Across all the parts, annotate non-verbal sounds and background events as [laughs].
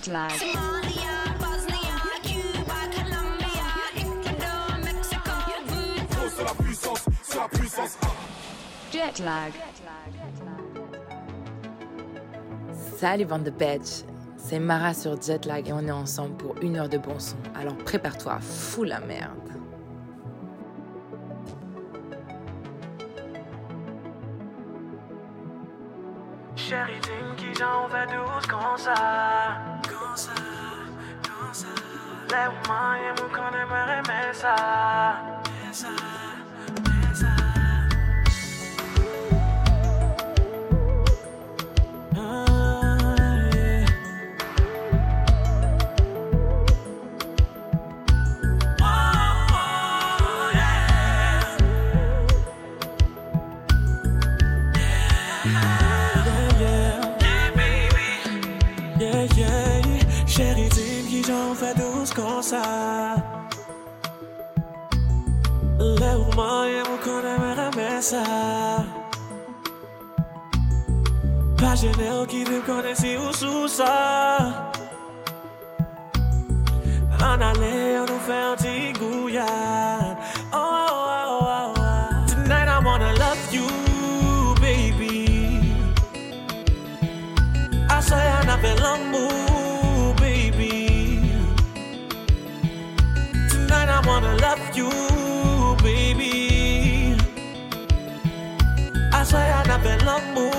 Jet lag. Somalia, Bosnia, Cuba, Colombia, Ecuador, Mexico, voodoo. C'est la puissance, c'est la puissance. Jet lag. Salut bande de bitch, c'est Mara sur Jetlag et on est ensemble pour une heure de bon son. Alors prépare-toi, fous la merde. Chérie, dis-moi qui j'en fait douce comme ça. Comme ça, comme ça. Lève-moi et moi qu'on aimerait aimer douce comme ça. Lève-moi et vous connaissez mes ça. Pas gêné qui te connaît I say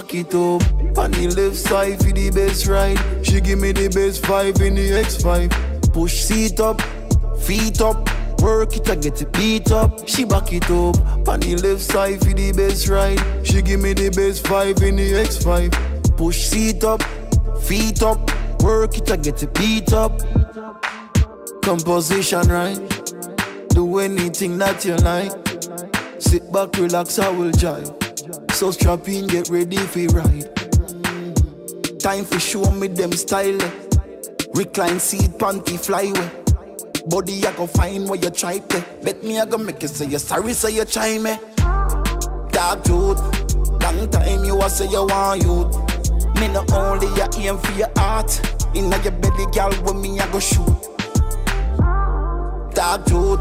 Back it up on the left side for the best ride. She give me the best five in the X5. Push seat up, feet up, work it I get it beat up. She back it up on the left side for the best ride. She give me the best five in the X5. Push seat up, feet up, work it I get it beat up. Composition right, do anything that you like. Sit back, relax, I will jive. So strap in, get ready for ride. Time for show me them style. Recline seat, panty flyway. Body I go find where you try to. Bet me I go make you say you sorry, say you try me. Dark truth, long time you a say you want youth. Me no only you aim for your heart. Inna your belly, girl, when me I go shoot. Dark truth,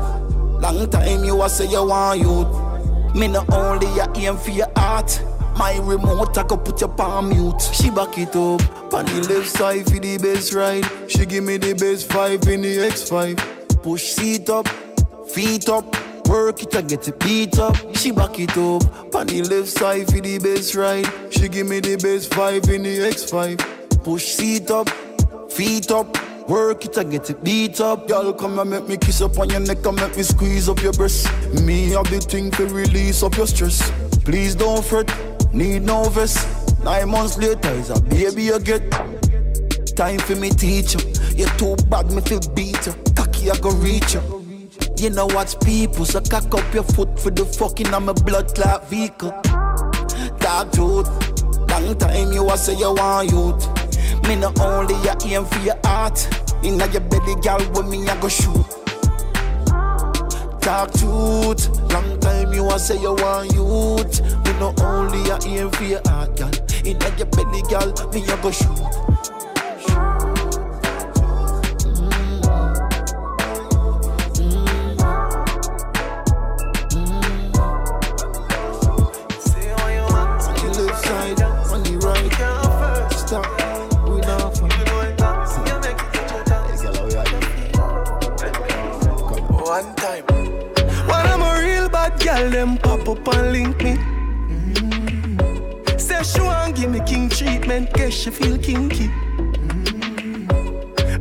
long time you a say you want youth. Me no only you aim for your heart. My remote I go put your palm mute. She back it up on the left side for the best ride. She give me the best five in the X5. Push seat up, feet up, work it I get it beat up. She back it up on the left side for the best ride. She give me the best five in the X5. Push seat up, feet up. Work it, I get it beat up. Girl, come and make me kiss up on your neck and make me squeeze up your breast. Me have the thing to release up your stress. Please don't fret, need no vest. Nine months later is a baby you get. Time for me teach you. You're too bad, me feel beat you. Cocky, I go reach you. You know what's people, so cock up your foot for the fucking I'm a blood clot vehicle. Dark truth, long time you a say you want youth. Me no only you aim for your heart. Inna your belly, girl, when me I go shoot. Talk truth, long time you a say you want youth. Me no only you aim for your heart, girl. Inna your belly, girl, me I go shoot. Them pop up and link me. Mm. Say she want give me king treatment, guess she feel kinky. Mm.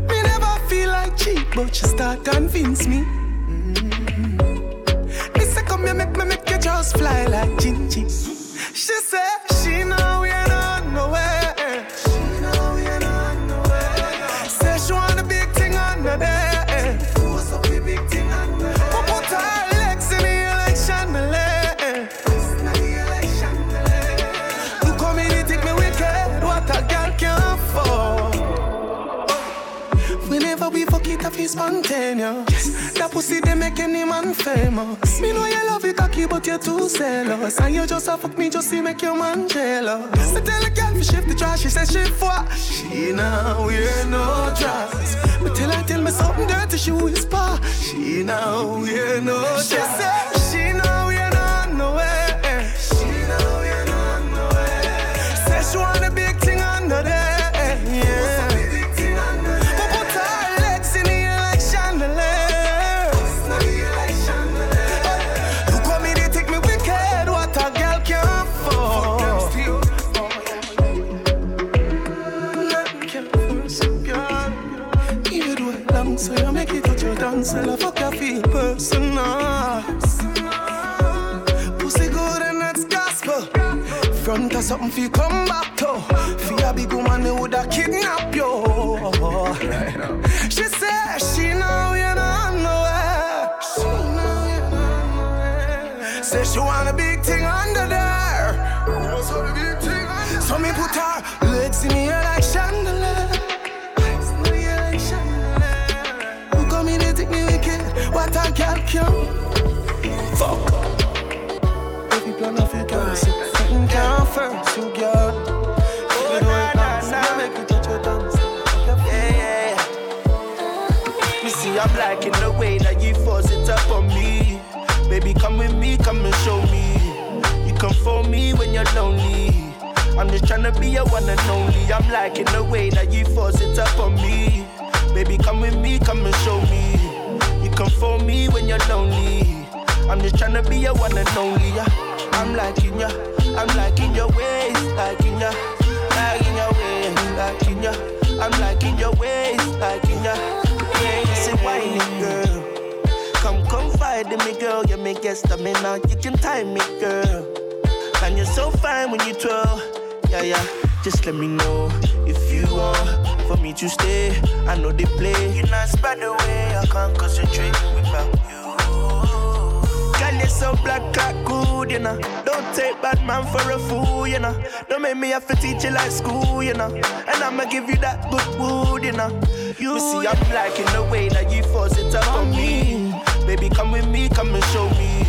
Me never feel like cheap, but she start convince me. Mm. Me say come here, make me make you just fly like Gingy. She say spontaneous. That pussy they make any man famous. Me know you love it cocky, but you're too zealous. And you just a fuck me just to make your man jealous. I tell a girl to shift the trash, she says shift what? She now wear no dress. Me tell her tell me something dirty, she whisper. She now wear no dress. Front of something feel come back to. For a big woman, they woulda kidnap you. She said she know you not nowhere. She know you not nowhere. Say she want a big thing under there. So me put her legs in the like chandelier. Legs in the like chandelier. Who come in and take me wicked? What a girl can. Come with me, come and show me. You come for me when you're lonely. I'm just tryna be your one and only. I'm liking the way that you force it up on me. Baby, come with me, come and show me. You come for me when you're lonely. I'm just tryna be your one and only. Yeah. I'm liking ya, I'm liking your ways, liking ya, liking your ways, liking ya. I'm liking your ways, liking ya. Yeah, say whining girl. In me, girl. You make get stamina. You can time me, girl. And you're so fine when you twirl. Yeah, yeah. Just let me know if you want for me to stay. I know they play. You're not by the way. I can't concentrate without you. Girl, you're so black, cat good, you know. Don't take bad man for a fool, you know. Don't make me have to teach you like school, you know. And I'ma give you that good wood, you know. You see, I'm liking the way that you force it up on me. Baby, come with me, come and show me.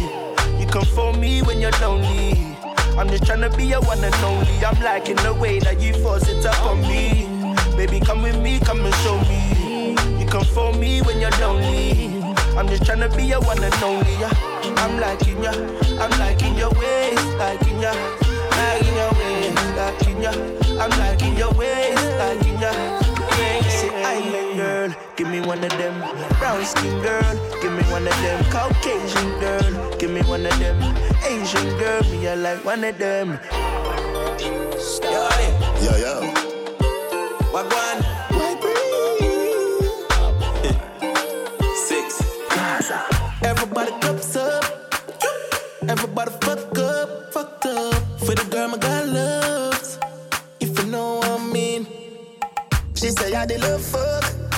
You come for me when you're lonely. I'm just tryna be your one and only. I'm liking the way that you force it up on me. Baby, come with me, come and show me. You come for me when you're lonely. I'm just tryna be your one and only. Yeah. I'm liking ya, I'm liking your ways, liking ya, liking your ways, liking ya. I'm liking your ways, liking ya. Give me one of them. Brown skin girl, give me one of them. Caucasian girl, give me one of them. Asian girl, me I like one of them. Yo, Yo, yo. Wagwan. [laughs] Six. Everybody cups up. Everybody fuck up, fucked up. For the girl my God loves. If you know what I mean. She say I the love fuck.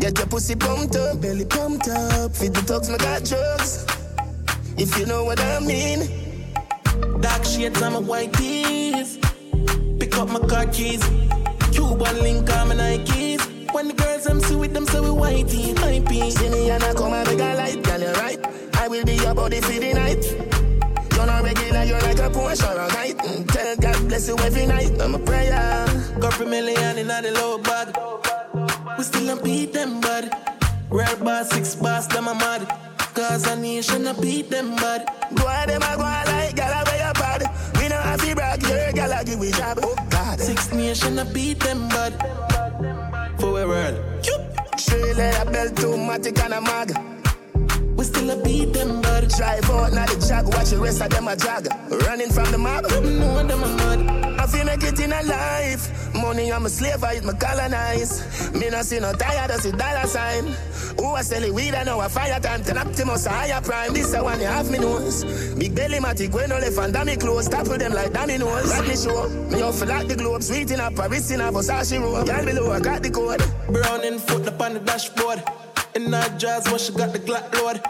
Get your pussy pumped up, belly pumped up. Feed the dogs, my got drugs. If you know what I mean. Dark shades on my white tees. Pick up my car keys. Cuban link on my Nikes. When the girls them see with them, so we whitey, pee. See me and I come and make a light, girl, you right. I will be your body for the night. You're not regular, you're like a Porsche or a night. Mm, Tell God bless you every night. I'm a prayer. Couple million in the low bag. We still don't beat them, bud. Real boss, six boss, them a mad. Cause a nation a beat them, bud. Go on, them a go on like gal a wear your pad. We know have to brag, your gal a give we job. Oh God. Six nation a beat them, bud. For a world. Straight leather belt, automatic and a mag. We still a beat them bad. Drive out, now the jog, watch the rest of them a jog. Running from the mob. No them a mad. I make it in a life. Money, I'm a slave, I eat my colonize. Me no see no tired, I see dollar sign. Who I sell it weed, I know a fire time. Ten Optimus, a higher prime. This the one you have me nose. Big belly, matic, when no left and dummy clothes. Topple them like dominoes. Rap me show. Me off like the globe. Sweet in a Paris in a Versace robe. Girl below, I got the code. Brown in foot up on the dashboard. In that jazz, what she got the Glock load.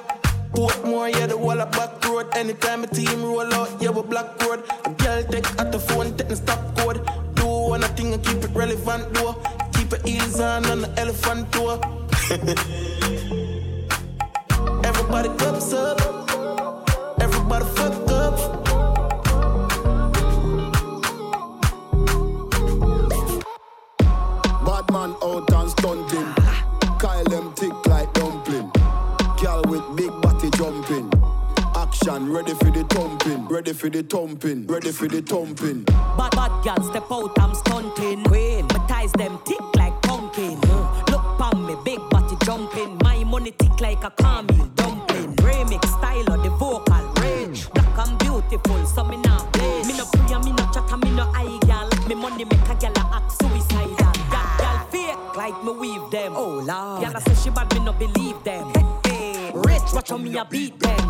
Portmore, yeah, the wall of back road. Anytime a team roll out, yeah, we black road. A girl take at the phone, take the stop code. Do one thing and keep it relevant, though. Keep it easy on on the elephant tour. [laughs] Everybody cups up. Everybody fuck up. Bad man out and stunting. Kyle Action ready for the thumping. Ready for the thumping. Ready for the thumping. Bad bad gal step out, I'm stunting. Queen, my ties them tick like pumpkin. Uh, Look pon me, big body jumping. My money tick like a caramel dumpling. Remix style of the vocal range. Black and beautiful, so me not blaze. Me no pray, and me no chat, and me no eye gal. Me money make a gal a act suicidal. Gal, gal fake like me weave them. Oh lord, gal a say she bad, me no believe them. Hey, hey. Rich, watch how me a beat them.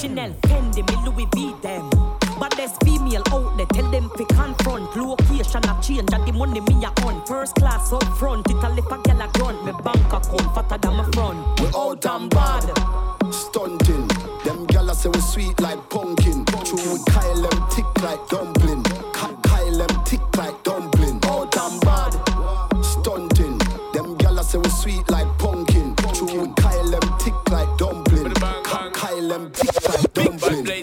Chanel, Fendi, me Louis V them. But there's female out there, tell them fi confront. Location a change, and the money me a on. First class up front, it a lip a gal a grunt. Me bank account fatter than my front. We out and bad. Stunting. Them gyal say we sweet like pumpkin. True with Kyle them tick like dumpling.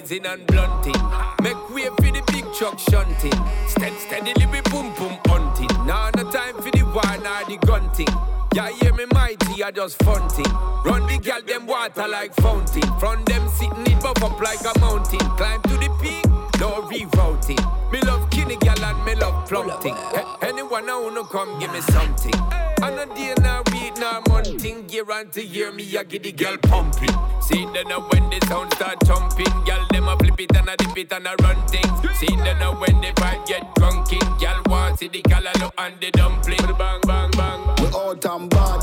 Bad and blunting. Make way for the big truck shunting. Steady, steadily we boom boom hunting. Now no time for the war nor the gunting. Yeah, hear me mighty, I just funting. Run the gal them water like fountain. From them sitting it buff up like a mountain. Climb to the peak, no rerouting. Me love kinny gal and me love plumping. Anyone I wanna come give me something. And a day now week monthing. Year to year me I get the girl pumping. See then now when the sound start jumping, girl them a flip it and a dip it and a run things. See then now when the vibe get drunken, girl want see the callaloo and the dumpling. Bang bang bang. We out and bad.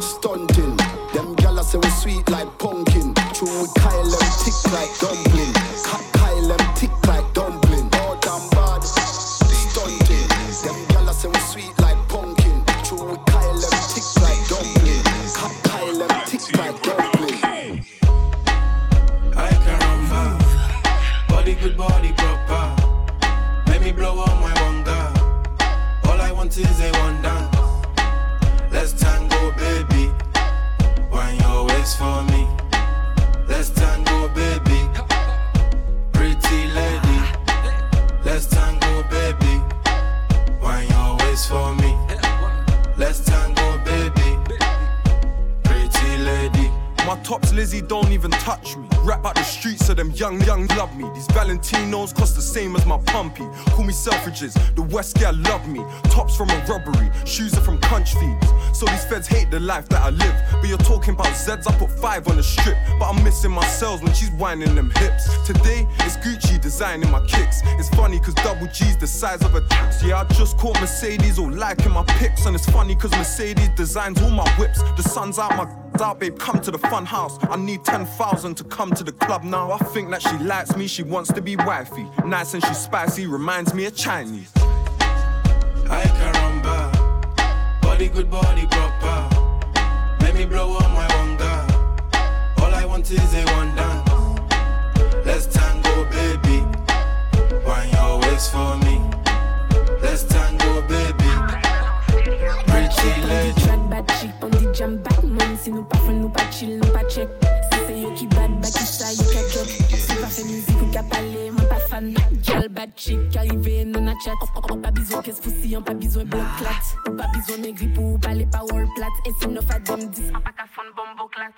Stunting. Them gyal say we sweet like pumpkin. True with Kyle them tick like dumpling. Kyle them tick pumpy. Call me Selfridges, the West girl love me. Tops from a robbery, shoes are from crunch feeds. Life that I live. But you're talking about Zeds, I put five on the strip. But I'm missing my cells when she's whining them hips. Today, it's Gucci designing my kicks. It's funny cause double G's the size of a tax. Yeah, I just caught Mercedes all liking my pics. And it's funny cause Mercedes designs all my whips. The sun's out my out, babe, come to the fun house. I need 10,000 to come to the club now. I think that she likes me, she wants to be wifey. Nice and she's spicy, reminds me of Chinese. I. Body good, body proper. Me blow up my wonder. All I want is a one dance. Let's tango, baby. Wine your waist for me. Let's tango, baby. Pretty lady. Track bad chick on the jam Batman Si nou pa fwen nou pa chill, nou pa check Si se yo ki bad, bad ki sa fan Girl bad chick, arrive non a chat On pa bizon kes foussi, on pa bizon bloc clat Ou pa bizon negri pou pale pa wall plat E si nou fa dem dis, an pa ka fon bombo clat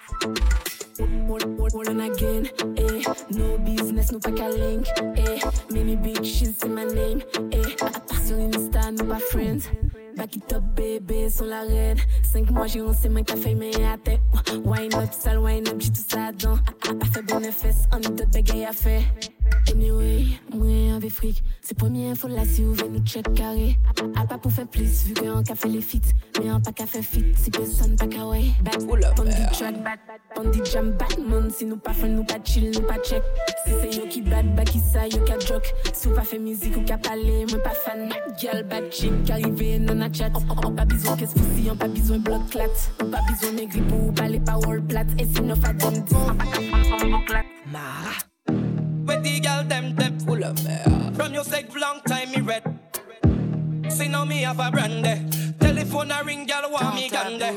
Hold, hold, hold on again, eh No business, nou pa ka link, eh Many big shit in my name, eh A part sur Insta, nou pa friends Back it up, bébé, sur la raide. Cinq mois, j'ai c'est moi qui a fait mes à tête. Wine up, sale wine up, j'ai tout ça dedans. A fait bénéfice, on est d'autres bagailles à faire. Anyway, moi avec fric, c'est première fois là si vous venez nous check carré. A pas pour faire plus, vu qu'on a fait les feats, mais on pas qu'à faire fit, si personne pas qu'à way. Bad Bandit track, bandit jam, Batman, si nous pas fait, nous pas chill, nous pas check. Si c'est yo qui bad, bah qui ça, yo qui joke. Si vous pas fait musique ou qu'à parler, moi pas fan. Girl, bad chick, arrivé, non a chat. On pas besoin qu'est-ce que on pas besoin bloc clat. On pas besoin maigri pour parler power plat. Et si nous fait on pas qu'à prendre son clat. Mara. With the girl them them full of me. From your sake long time me red. See now me have a brand there. Telephone a ring, girl want me gun there.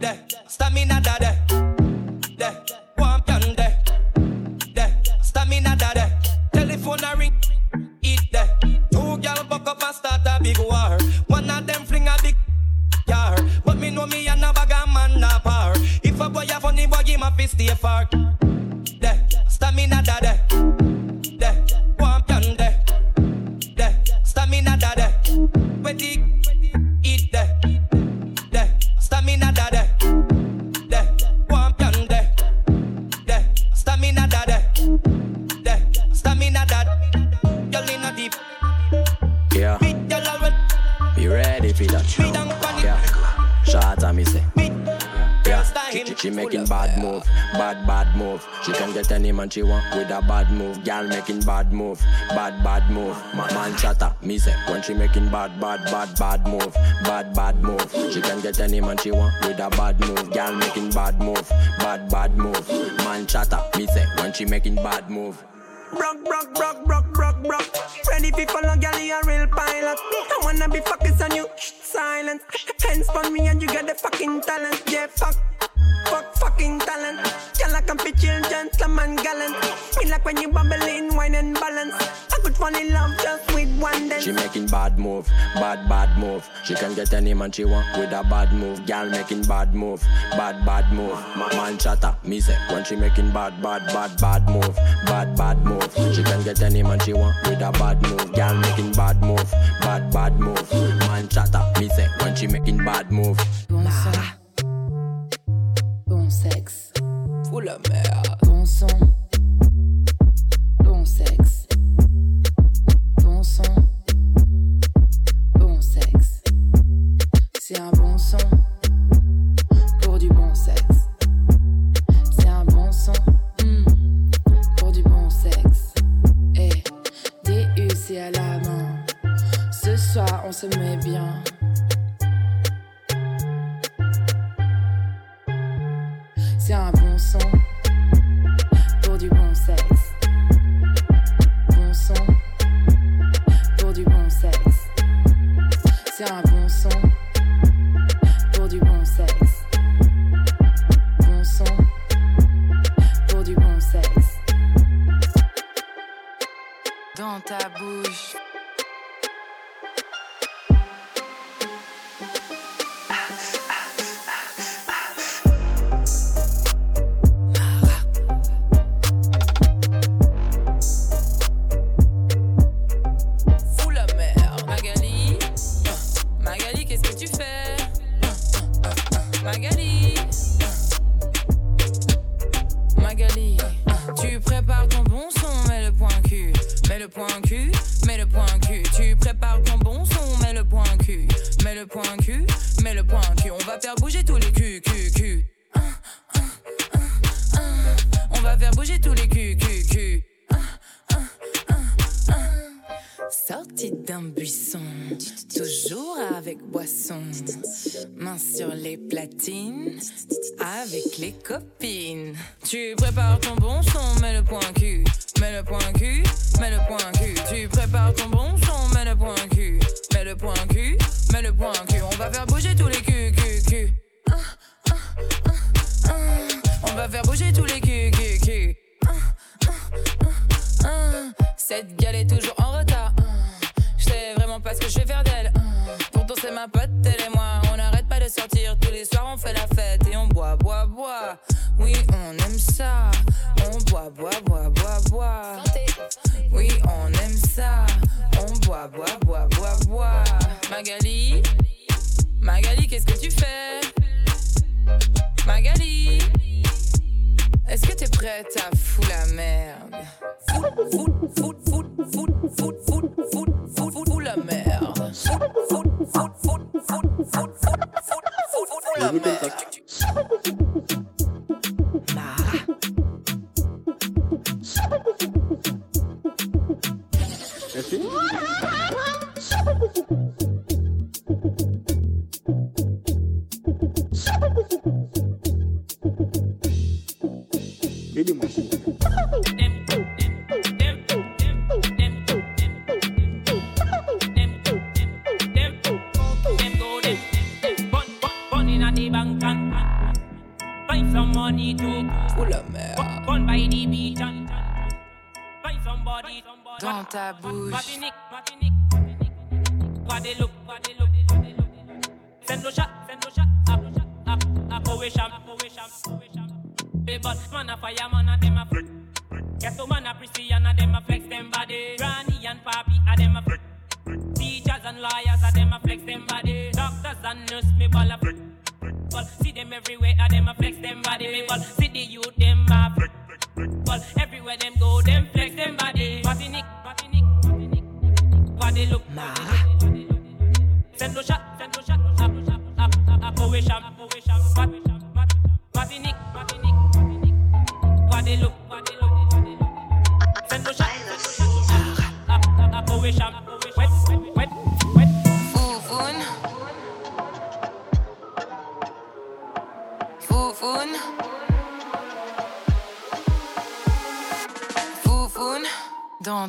There, stamina da there. There, want gun there. There, stamina da there. Telephone a ring, eat there. Two girl buck up and start a big war. One of them fling a big yar. But me know me and a bag a man na par. If a boy a funny boy, him a fi stay far. There, stamina da there. For that. Down. Yeah. Shot at me say. She, making bad move, bad bad move. She can get any man she want with a bad move. Girl making bad move, bad bad move. Man, man chatter, me say when she making bad bad bad bad move, bad bad move. She can get any man she want with a bad move. Girl making bad move, bad bad move. Man chatter, me say when she making bad move. Brock, brock, brock, brock, brock, brock. Ready follow, girl, you a real pilot. I wanna be focused on you, silence. Hands on me and you got the fucking talent. Yeah, fuck, fucking talent. Girl, I can be chill, gentleman, gallant. Me like when you bubble in wine and balance. I could fall in love just with one dance. She making bad move, bad bad move. She can get any man she want with a bad move. Girl making bad move, bad bad move. Ma- Man chatter, me say when she making bad bad bad bad move, bad bad move. She can get any man she want with a bad move. Girl making bad move, bad bad move. Man chatter, me say when she making bad move. Bon son. Bon sexe. Full of merde. Bon son. Bon sexe. Bon son. Bon sexe. C'est un bon son pour du bon sexe. C'est un bon son hmm, pour du bon sexe. Et DU c'est à la main. Ce soir on se met bien. C'est un bon son pour du bon sexe. Bon son pour du bon sexe. Dans ta bouche.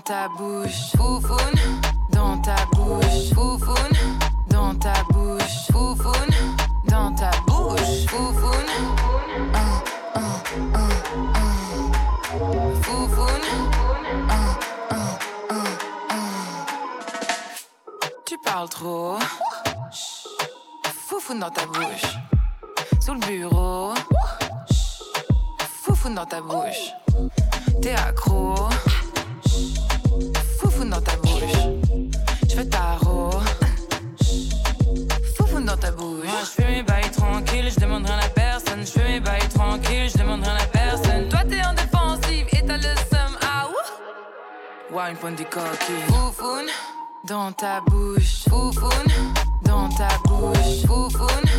ta bouche, foufoune, dans ta bouche, foufoune, dans ta bouche, foufoune, dans ta bouche, foufoune. Foufoune. Tu parles trop. Foufoune dans ta bouche. Sous le bureau. Foufoune dans ta bouche. T'es accro. wine pon di coquille. Foufoune dans ta bouche. Foufoune dans ta bouche. Foufoune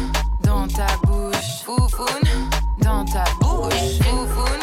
dans ta bouche. Foufoune dans ta bouche. Foufoune.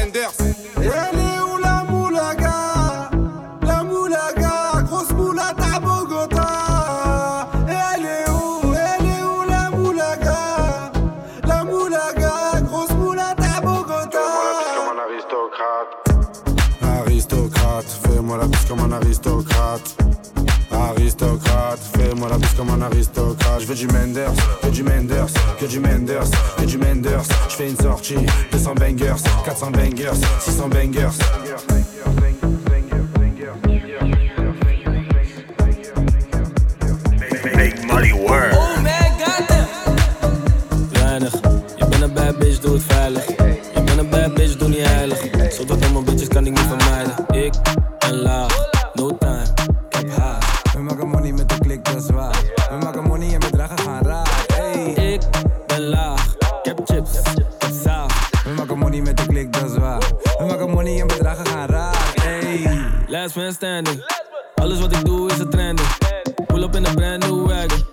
Elle est où la moulaga La moulaga, grosse moulade à Bogota. Elle est où Elle est où la moulaga La moulaga, grosse moulade à Bogota. Comme un aristocrate. Aristocrate, fais-moi la bise comme un aristocrate. Aristocrate, fais-moi la bise comme un aristocrate. Je veux du Menders, que du Menders, que du Menders, que du Menders. Je fais une sortie, 200 bangers, 400 bangers, 600 bangers. Make money work. Oh man, goddamn. Weinig, je bent een bad bitch, doe het veilig. Standing. Alles wat ik doe is een trending. Pull up in a brand new wagon.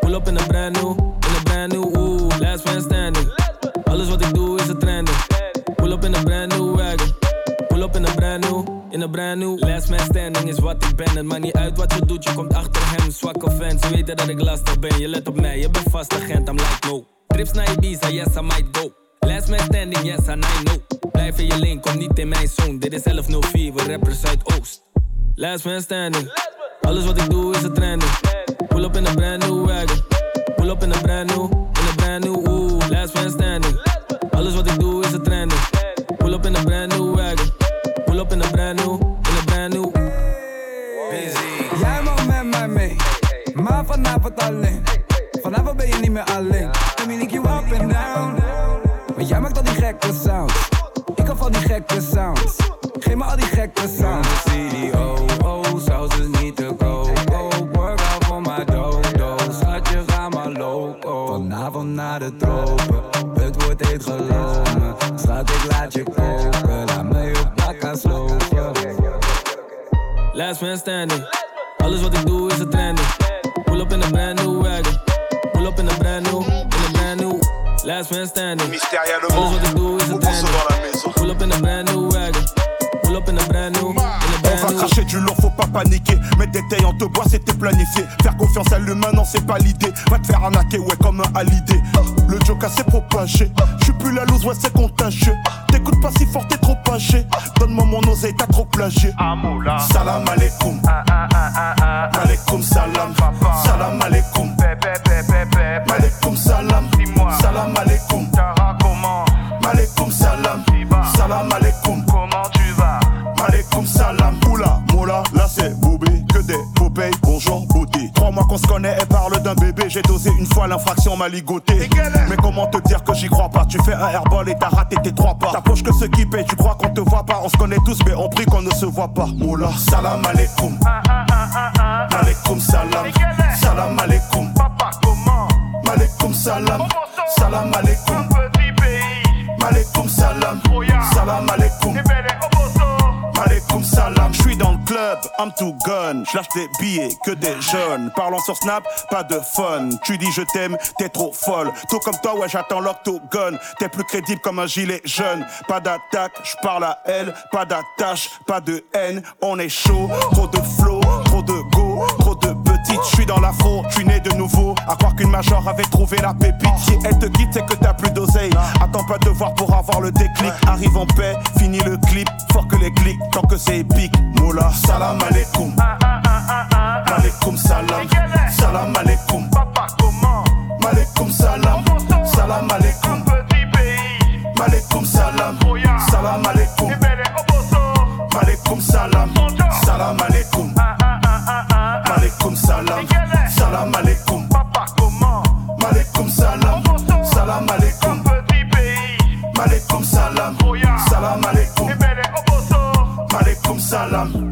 Pull up in a brand new, in a brand new, ooh, last man standing. Alles wat ik doe is een trending. Pull up in a brand new wagon. Pull up in a brand new, in a brand new. Last man standing is wat ik ben. Het maakt niet uit wat je doet, je komt achter hem. Zwakke fans, weten dat ik lastig ben. Je let op mij, je bent vast agent, I'm like no. Trips naar Ibiza, yes I might go. Last man standing, yes I know. Blijf in je lane, kom niet in mijn zone. Dit is 1104, we rappers uit Oost. Last man standing. Alles wat ik doe is een trending. Pull up in a brand new wagon. Pull up in a brand new, in a brand new, ooh, last man standing. Alles wat ik doe is een trending. Pull up in a brand new wagon. Pull up in a brand new, in a brand new. Jij mag met mij mee, maar vanavond alleen. Vanavond ben je niet meer alleen. Kom je you up and down. Maar jij maakt al die gekke sounds. Ik hou van die gekke sounds. Geef me al die gekke sounds. Last man standing. Alles wat ik doe is een trending. Pull up in a brand new wagon. Pull up in a brand new, in a brand new. Last man standing. Alles wat ik doe is een trending. Pull up in a brand new wagon. Pull up in a brand new, in a On brand va new. cracher du lourd, faut pas paniquer. Mettre des tailles en te bois, c'était planifié. Faire confiance à l'humain, non, c'est pas l'idée. Va te faire arnaquer, ouais, comme un halidé. S'est propagé. J'suis plus la loose, ouais, c'est contagieux. T'écoutes pas si fort, t'es trop âgé. Donne-moi mon oseille, t'as trop plagié. Salam alaikum. Alaikum salam. Salam. Alaikum J'ai dosé une fois l'infraction, m'a ligoté. Mais comment te dire que j'y crois pas? Tu fais un airball et t'as raté tes trois pas. T'approches que ceux qui payent, tu crois qu'on te voit pas. On se connaît tous, mais on prie qu'on ne se voit pas. Moula, salam alaikum. Malekoum salam, salam alaikum. Papa comment? Malekoum salam, salam alaikum. Malekoum salam, salam alaikum. Suis dans le club, I'm too gun. Je lâche des billets, que des jeunes. Parlant sur Snap, pas de fun. Tu dis je t'aime, t'es trop folle. Tout comme toi, ouais, j'attends l'octogone. T'es plus crédible comme un gilet jeune. Pas d'attaque, je parle à elle. Pas d'attache, pas de haine. On est chaud, trop de flow, trop de go, trop de. Je suis dans l'afro, suis né de nouveau. À croire qu'une major avait trouvé la pépite. Si elle te quitte, c'est que t'as plus d'oseille. Attends pas de voir pour avoir le déclic. Arrive en paix, fini le clip. Fort que les clics, tant que c'est épique. Moula, salam alaikum. Malekoum salam, salam alaikum. Papa comment Malekoum salam, salam alaikum. Malekoum salam, salam alaikum. Malekoum salam, salam alaikum. Malekoum salam, salam alaikum. Papa comment Malekoum salam, salam alaikum. Malekoum salam, salam alaikum. Malekoum salam.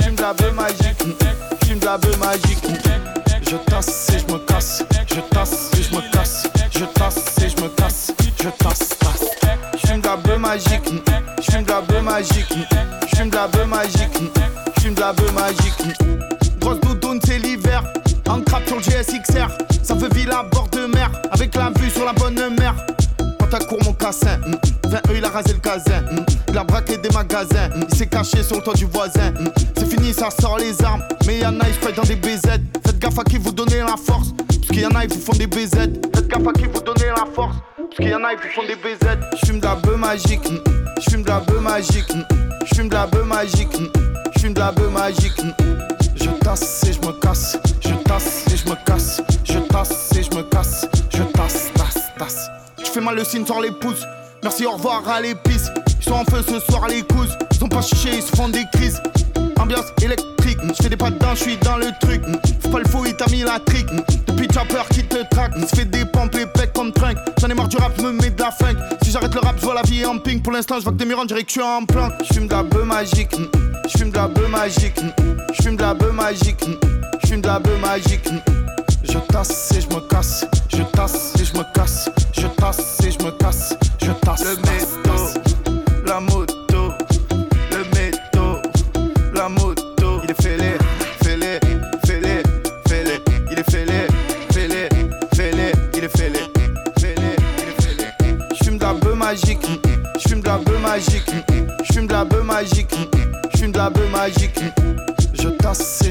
J'fume de la magique, de la magique. Mm. il s'est caché sur le toit du voisin. mm. C'est fini, ça sort les armes, mais y'en a, ils se dans des BZ. Faites gaffe à qui vous donnez la force, parce qu'il y en a, ils vous font des BZ. Faites gaffe à qui vous donnez la force, parce qu'il y en a, ils vous font des BZ. J'fume de la beuh magique, mm. j'fume de la beuh magique, j'fume de la beuh magique, j'fume de la beuh magique. Je tasse et je me casse, je tasse et je me casse, je tasse et je me casse, je tasse, tasse, tasse. Je fais mal le signe sur les pouces, merci au revoir à l'épice. Sont en feu ce soir les couses, ils sont pas chichés, ils se font des crises. Ambiance électrique, je fais des pas dedans, je suis dans le truc. Faut pas le faux, il t'a mis la trick. Depuis chopper qui te traque, se fait des pompes et comme trunk. J'en ai marre du rap, je me mets de la funk. Si j'arrête le rap, je vois la vie en pink. Pour l'instant, je vois que des murs, on dirait que je suis en planque. J'fume de la beuh magique, j'fume de la beuh magique, j'fume de la beuh magique, j'fume de la beuh magique. Je tasse et je me casse, je tasse et je me casse, je tasse et je me casse, je tasse. Je tasse et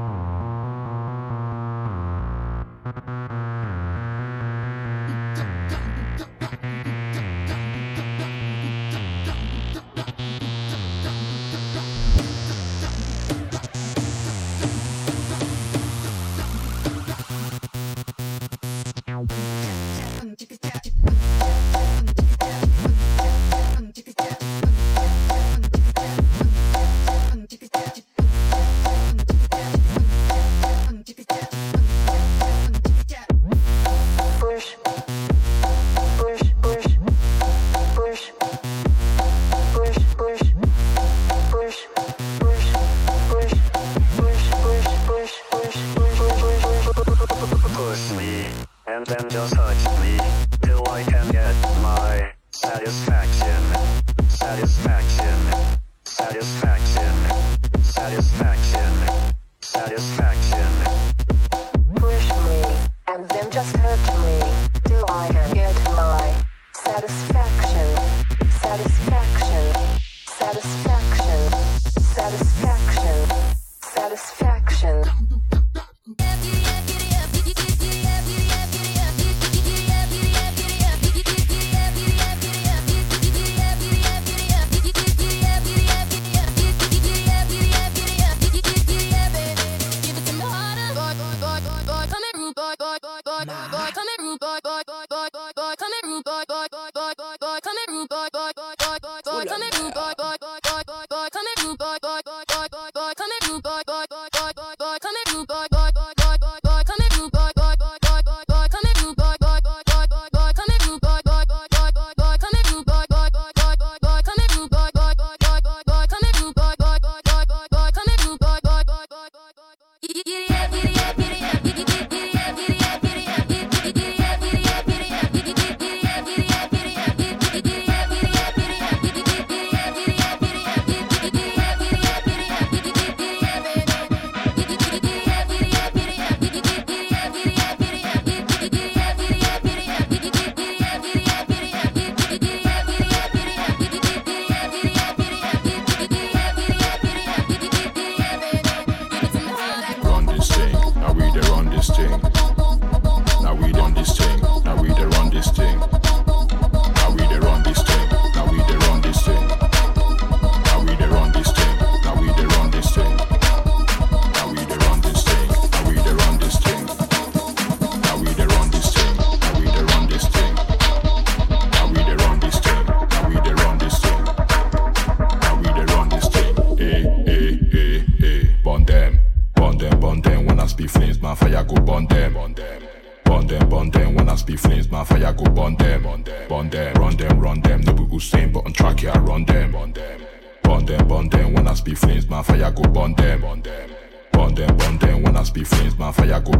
merde. Push.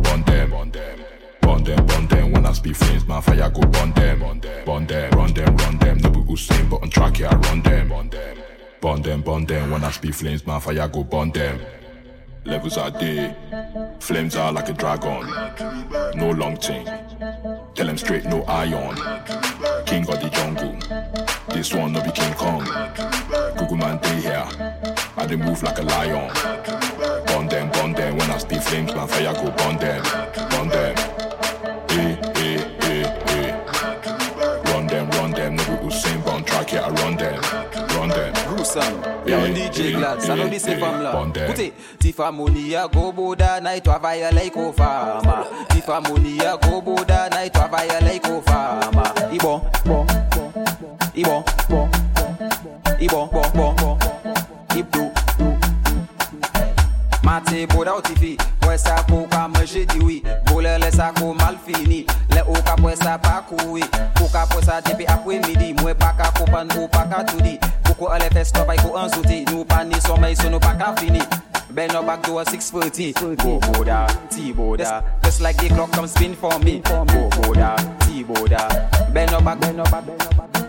Burn them. Burn them. Burn them, burn them. When I speak flames, my fire go burn them. Burn them, burn them, run them, run them. No be Usain, but on track, I run them. Burn them, burn them, burn them. When I speak flames, my fire go burn them. Levels are there, flames are like a dragon. No long thing, tell them straight, no iron. King of the jungle, this one no be King Kong. Google man, they here, I they move like a lion. Burn them, burn them. When I speak flames, my fire go burn them, burn them. Eh, eh, eh, eh. Run them, run them. No be Usain, but on track, yeah, I run them, run them. Gruesome. Y'a un DJ glad, ça nous dit ces femmes-là. Écoutez, Tifa Monia, go Boda, night, toi va y aller qu'au fama. Tifa Monia, go Boda, night, toi va y aller qu'au fama. Ibon, bon, Ibon, bon, Ibon, bon, bon, Ibdou. Mate boda ou ti fi sa pou ka manje diwi Bole lè sa kou mal fini. Lè ou ka pwè sa pa koui Pou ka pwè sa tepi apwe midi Mwen pa ka koupan ou pa ka tudi Poukou ale fes kopay kou anzouti Nou pa ni somay so nou pa ka fini Bend up back to a 640 Go boda, T boda. Just like the clock come spin for me. Go boda, T boda. Bend up back, bend up back, bend up back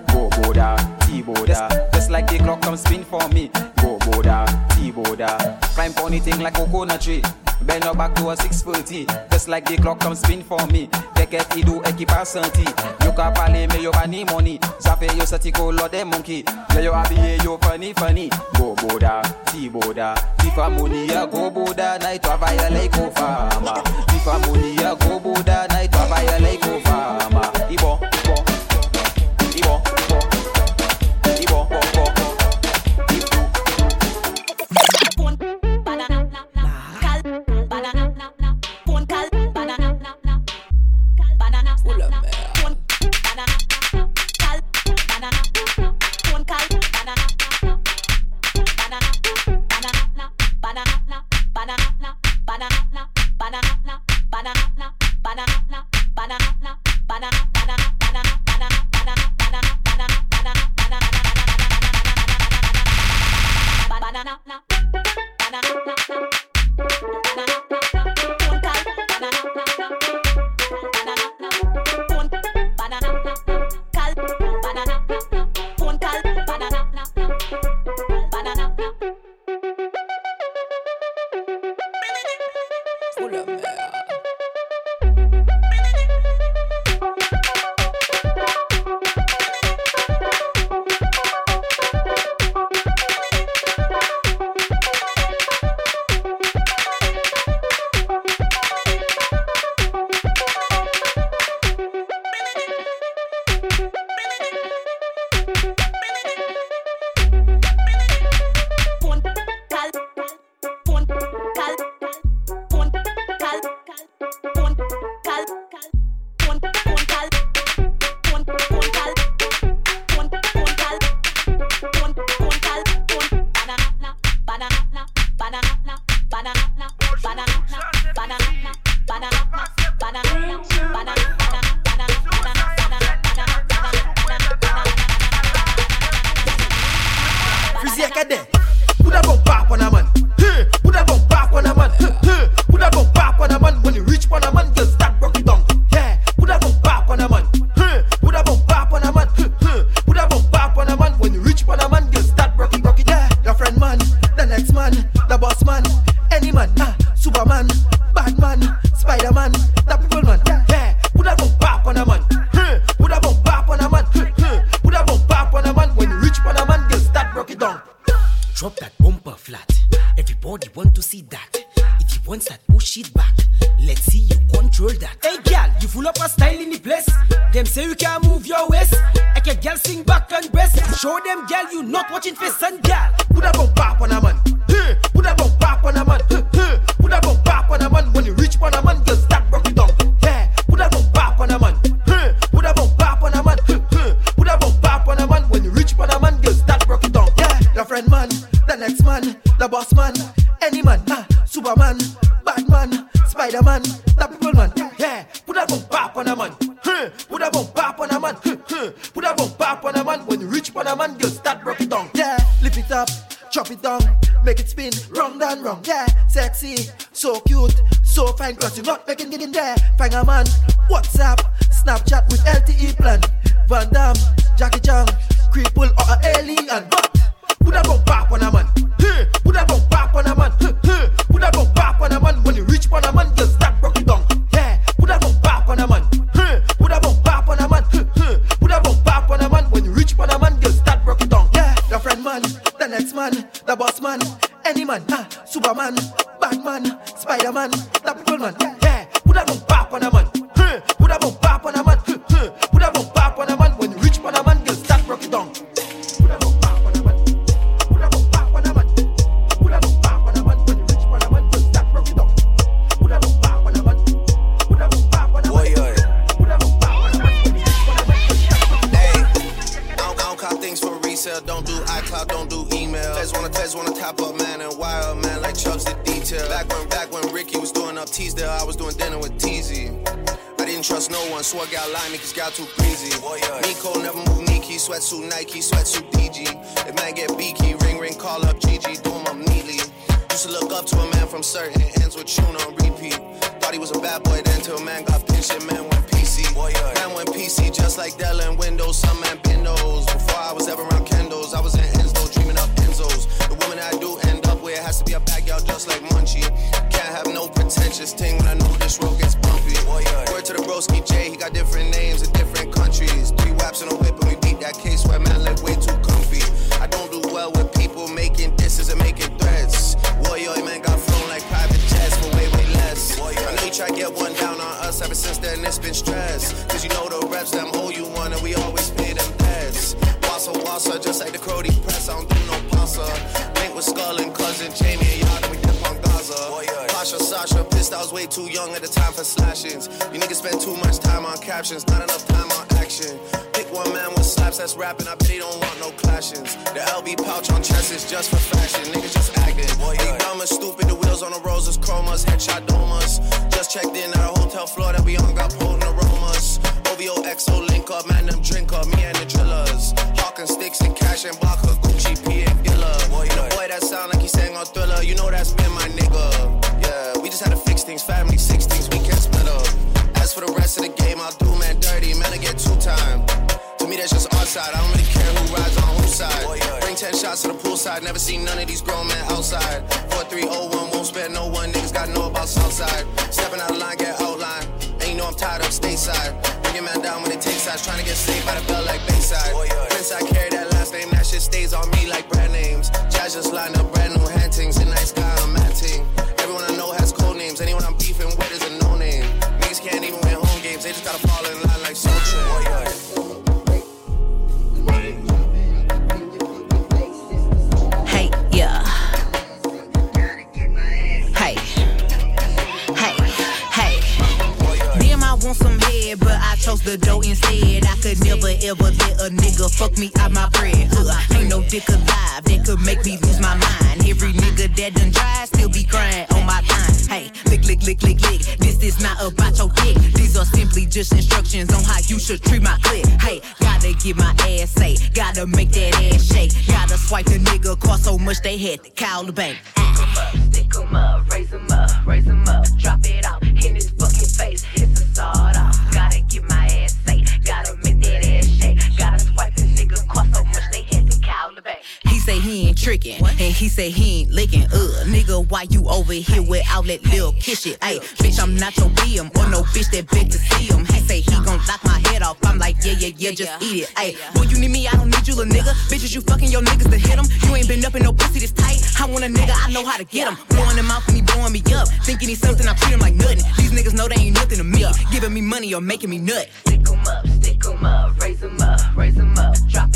border, tea border. Just like the clock come spin for me. Go border, tea border. Climb on anything like coconut tree. Bend your back to a 640 Just like the clock come spin for me. Teket idu eki pasanti Yo ka pale me yo me ni money. Zafe yo sati ko lo de monkey. Le yo abiye yo funny funny. Go boda, ti boda Tifa money I go boda Na ito like ya farmer. If I'm money I go boda Night ito ava ya le ko fama de. I got line, niggas got too greasy. Nico never move Nike, sweatsuit Nike, sweatsuit DG. If man get beaky, ring ring, call up Gigi, do him up neatly. Used to look up to a man from certain ends with tune on repeat. Thought he was a bad boy then till man got and man went PC. Man went PC just like Dell and Windows, some man Windows. Before I was ever around Kendalls, I was in Enzo, dreaming up Enzos. The woman I do end up with has to be a backyard just like Munchie. Can't have no pretentious thing when I know this road gets bumpy. Oh, Word to the broski J, he got different names in different countries. Three waps in a whip and we beat that case where man live way too comfy. I don't do well with people making disses and making threats. Warrior, man got flown like private jets for way, way less. I know you try to get one down on us ever since then, it's been stress. Cause you know the reps, them owe you one, and we always pay them debts. Wassa wassa, just like the Crody press, I don't do no pasta. Link with Skull and cousin Jamie and y'all, we Gaza. Pasha, Sasha, pissed I was way too young at the time for slashings. You niggas spend too much time on captions, not enough time on action. Pick one man with slaps that's rapping, I bet he don't want no clashings. The LB pouch on chest is just for fashion, niggas just acting. They dumb and stupid, the wheels on the roses, chromas, headshot domas. Just checked in at a hotel floor that we on, got potent aromas. OVO XO link up, man, them drink up, me and the drillers. Hawking sticks and cash and block her that sound like he sang on Thriller, you know that's been my nigga. Yeah, we just had to fix things, family six things, we can't split up. As for the rest of the game, I'll do man dirty, man, I get two time. To me, that's just our side. I don't really care who rides on whose side. Bring 10 shots to the poolside. Never seen none of these grown men outside. 4301, won't spare no one. Niggas gotta know about Southside. Stepping out of line, get outline. And you know I'm tired of stateside. Your man down when it takes sides. Trying to get saved by the bell like Bayside. Oh, Prince, I carry that last name. That shit stays on me like brand names. Jazz just lined up brand new hantings. In night sky, I'm matting. Everyone I know has code names. Anyone I'm beefing with is a no name. Niggas can't even win home games. They just gotta fall in line chose the dough instead. I could never ever let a nigga fuck me out my bread. Huh. Ain't no dick alive that could make me lose my mind. Every nigga that done tried still be crying on my time. Hey, lick, lick, lick, lick, lick. This is not about your dick. These are simply just instructions on how you should treat my clip. Hey, gotta get my ass say, gotta make that ass shake. Gotta swipe the nigga, cost so much they had to call the bank. Ah. Stick 'em up, raise 'em up, raise 'em up, drop it out in his tricking, and he say he ain't licking. Ugh, nigga, why you over here with outlet lil kiss shit? Ayy, bitch, I'm not your BM or no bitch that beg to see him. He say he gon' knock my head off. I'm like, yeah, yeah, yeah, just eat it. Ayy, boy, you need me, I don't need you, little nigga. Bitches, you fucking your niggas to hit 'em. You ain't been up in no pussy this tight. I want a nigga, I know how to get 'em. Blowing him out when he blowing me up. Thinking he's something, I treat him like nothing. These niggas know they ain't nothing to me. Giving me money or making me nut. Stick 'em up, stick 'em up, raise 'em up, raise 'em up, drop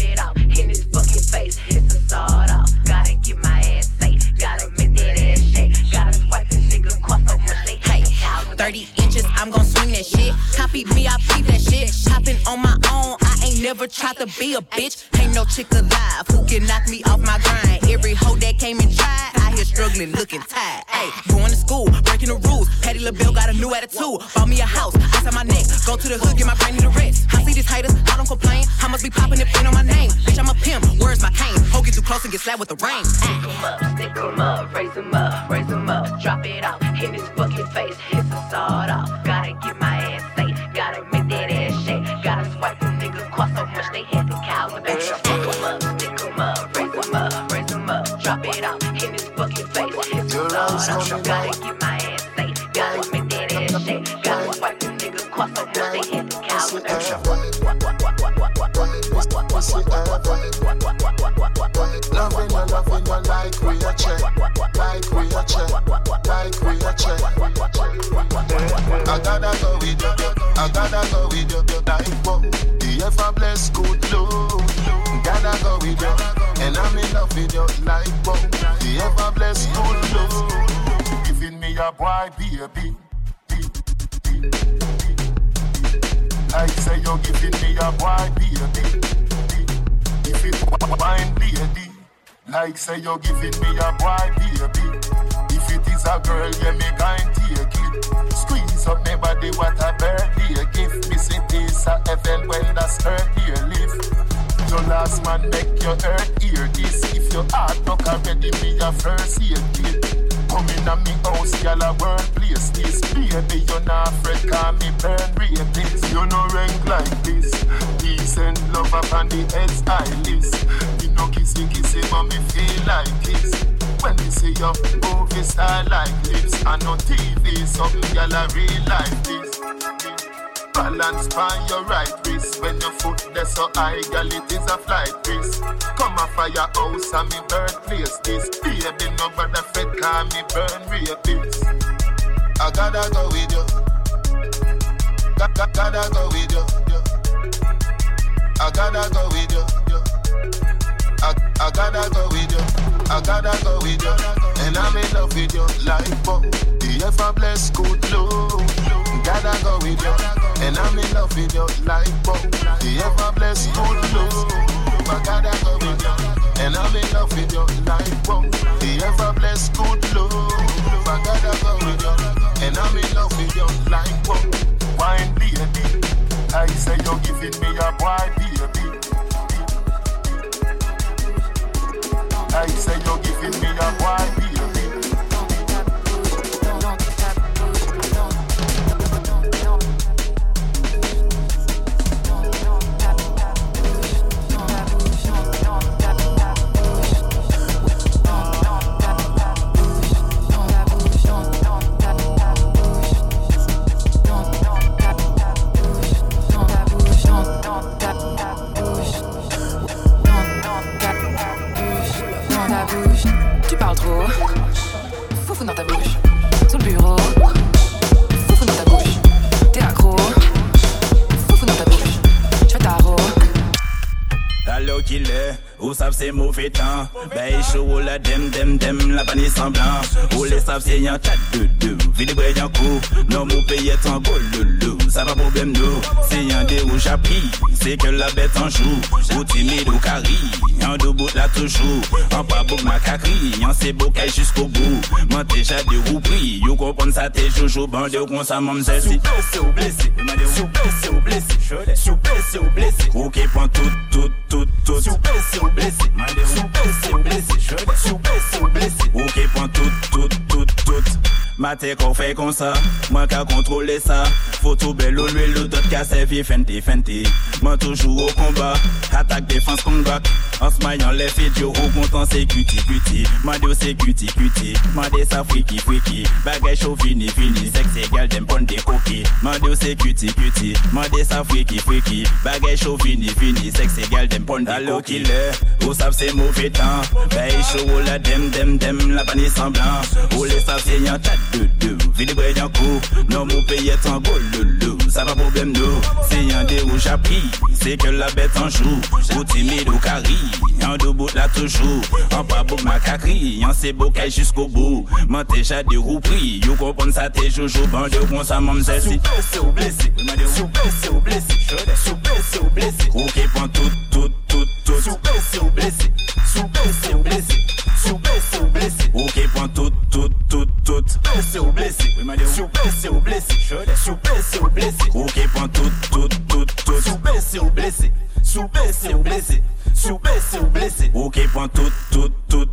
Never tried to be a bitch. Ain't no chick alive who can knock me off my grind. Every hoe that came and tried, I here struggling, looking tired. Hey, going to school, breaking the rules. Patti LaBelle got a new attitude. Bought me a house, on my neck. Go to the hood, get my brain to rest. I see these haters, I don't complain. I must be popping if ain't on my name. Bitch, I'm a pimp, where's my cane? Hoe get too close and get slapped with the rain. Stick 'em up, raise 'em up, raise 'em up, drop it out in his fucking face. It's a sawed off. Gotta get my ass they call the bank. Stick 'em up, stick 'em up, raise 'em up, raise 'em up, drop it out in his fucking face. It's a sawed. Gotta get my ass say, gotta make that ass shake. Gotta swipe the nigga, cost so much they call the Loving you, loving you like we a check, like we a check, like we a check. I gotta go with you, I gotta go with you, like what? Ever blessed good Lord. Gotta go with you, and I'm in love with you, like what? Oh. The ever blessed good Lord. Giving me a boy, baby. Like say you're giving me a boy, baby. If it wine, lady. Like say you're giving me a boy, baby. If it is a girl, yeah, me going take it. Squeeze up my body, what a birthday gift. Me see of heaven when the skirt here lift. Your last man make your earth hear this. If your heart knock already, me your first aid kit. Come in a me house, gyal a workplace this. Baby, you're not afraid, call me burn rapist. You no rank like this. Decent love up on the head's eye list. You no kissy kissy, but me feel like this. When me see your movie star like this, I know TV, something gyal a real like this. Balance by your right wrist. When your foot there so high, girl, it is a flight risk. Come a fire house and me birthplace this. Baby, no bother fed, call me burn rapist I gotta go with you. Got, got, Gotta go with you. I gotta go with you. I, I gotta go with you. I gotta go with you. And I'm in love with you Like, but oh. the ever blessed good Lord Gotta go with you. And I'm in love with your Like, but the ever blessed good Lord I gotta go with you. And I'm in love with you Like, but the ever blessed good Lord I gotta go with you. And I'm in love with you Like, but wine baby I say you're giving me a boy baby I say you're giving me a boy Killer, ou savent c'est mauvais temps? Ben chaud la dem dem dem la panne semblant Ou les savent c'est y'en chat de deux. Vide bré y'en coup, non mou paye ton beau loulou Ça va problème nous, c'est y'en des rouges à C'est que la bête en joue, ou timide ou carry Y'en deux bout là toujours, en pas bout ma cacri Y'en c'est beau qu'aille jusqu'au bout, m'en déjà de roupri Yo comprendre ça t'es joujou, bandé ou qu'on ça m'en c'est si. Blessé. Ou blessé, sous blessé ou blessé. Sous blessé. Ou blessé, ok point tout tout tout tout blessé ou blessé, sous blessé ou blessé. Sous blessé ou blessé, ok point tout tout tout tout Ma tête qu'on fait comme ça, moi qui a contrôlé ça. Faut tout belle au lieu d'autres qui a servi fente fente. Moi toujours au combat, attaque défense combat. En se maillant les filles du haut c'est cutie cutie. Ma dieu c'est cutie cutie. Ma dieu ça freaky freaky. Bagage au fini fini. Sex égal d'un bon des cookies. Ma dieu c'est cutie cutie. Ma dieu ça freaky freaky. Bagage au fini fini. Sex égal d'un bon des cookies. Allo killer, vous savez c'est mauvais temps. Bah il chaud la dem dem dem la panique semblant. Où les savez y'en tête doudou Vini bwe nyan kou, nan moun peye tan go loulou Sa pa problem nou, se yon de ou chapri c'est que la bet anjou, ou timid ou kari. Yon do bout la toujou, an pa bouk makakri Yon se bokay jiskou bou, man te jade ou pri You kompon sa te joujou, bande ou kon sa mam zesi Soube se ou blese, soube c'est ou blese Soube se ou blese, ou ke pon tout tout tout tout blessé ou blessé, sous blessé ou blessé blessé ou blessé, ok point tout tout tout tout ou blessé, ou blessé. Ou blessé, tout tout tout tout ou blessé, ou blessé. Ou blessé, tout tout tout